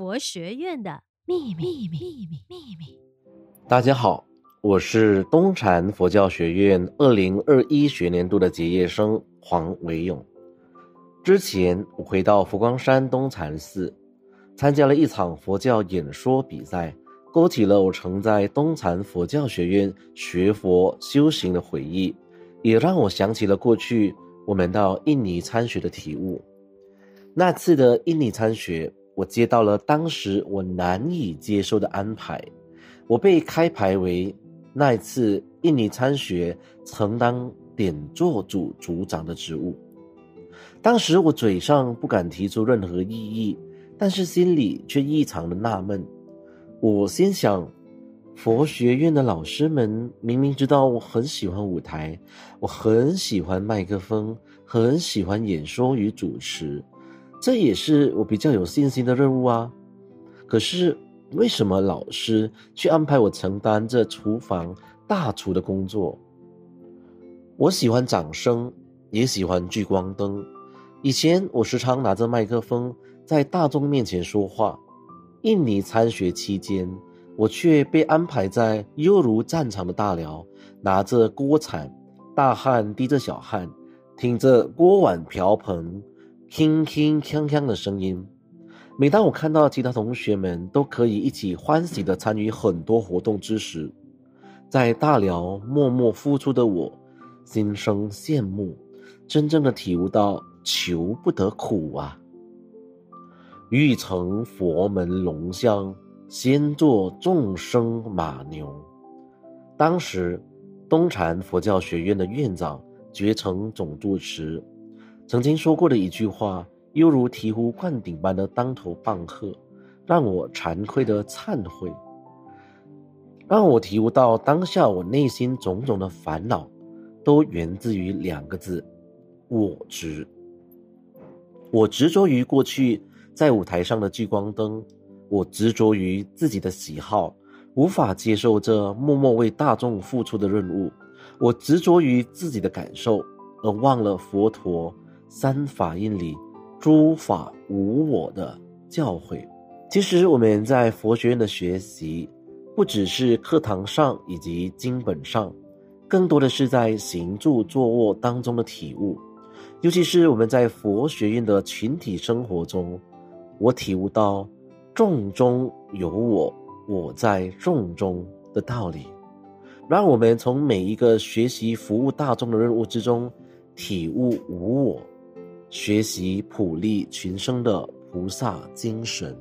佛学院的秘密，秘密，秘密。大家好，我是东禅佛教学院二零二一学年度的结业生黄维勇。之前我回到佛光山东禅寺，参加了一场佛教演说比赛，勾起了我曾在东禅佛教学院学佛修行的回忆，也让我想起了过去我们到印尼参学的体悟。那次的印尼参学，我接到了当时我难以接受的安排，我被开排为那一次印尼参学承担点座组组长的职务。当时我嘴上不敢提出任何异议，但是心里却异常的纳闷。我心想，佛学院的老师们明明知道我很喜欢舞台，我很喜欢麦克风，很喜欢演说与主持。这也是我比较有信心的任务啊，可是为什么老师却安排我承担这厨房大厨的工作？我喜欢掌声，也喜欢聚光灯。以前我时常拿着麦克风在大众面前说话，印尼参学期间，我却被安排在犹如战场的大寮，拿着锅铲，大汗滴着小汗，挺着锅碗瓢盆。铿铿锵锵的声音。每当我看到其他同学们都可以一起欢喜地参与很多活动之时，在大寮默默付出的我，心生羡慕，真正的体悟到求不得苦啊！欲成佛门龙象，先做众生马牛。当时，东禅佛教学院的院长觉成总住持。曾经说过的一句话，犹如醍醐灌顶般的当头棒喝，让我惭愧的忏悔，让我体悟到当下我内心种种的烦恼，都源自于两个字：我执。我执着于过去在舞台上的聚光灯，我执着于自己的喜好，无法接受这默默为大众付出的任务，我执着于自己的感受，而忘了佛陀。三法印里诸法无我的教诲。其实我们在佛学院的学习，不只是课堂上以及经本上，更多的是在行住坐卧当中的体悟。尤其是我们在佛学院的群体生活中，我体悟到众中有我，我在众中的道理。让我们从每一个学习服务大众的任务之中，体悟无我。学习普利群生的菩萨精神。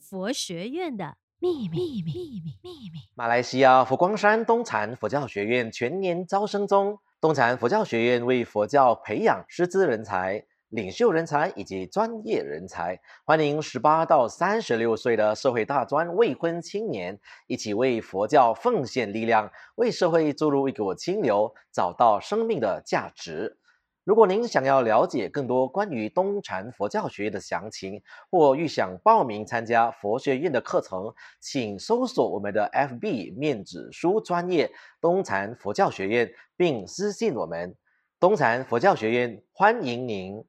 佛学院的秘密，秘密，秘密，秘密。马来西亚佛光山东禅佛教学院全年招生中。东禅佛教学院为佛教培养师资人才、领袖人才以及专业人才，欢迎十八到三十六岁的社会大专未婚青年一起为佛教奉献力量，为社会注入一股清流，找到生命的价值。如果您想要了解更多关于东禅佛教学院的详情，或欲想报名参加佛学院的课程，请搜索我们的 FB 面子书专业东禅佛教学院，并私信我们。东禅佛教学院欢迎您。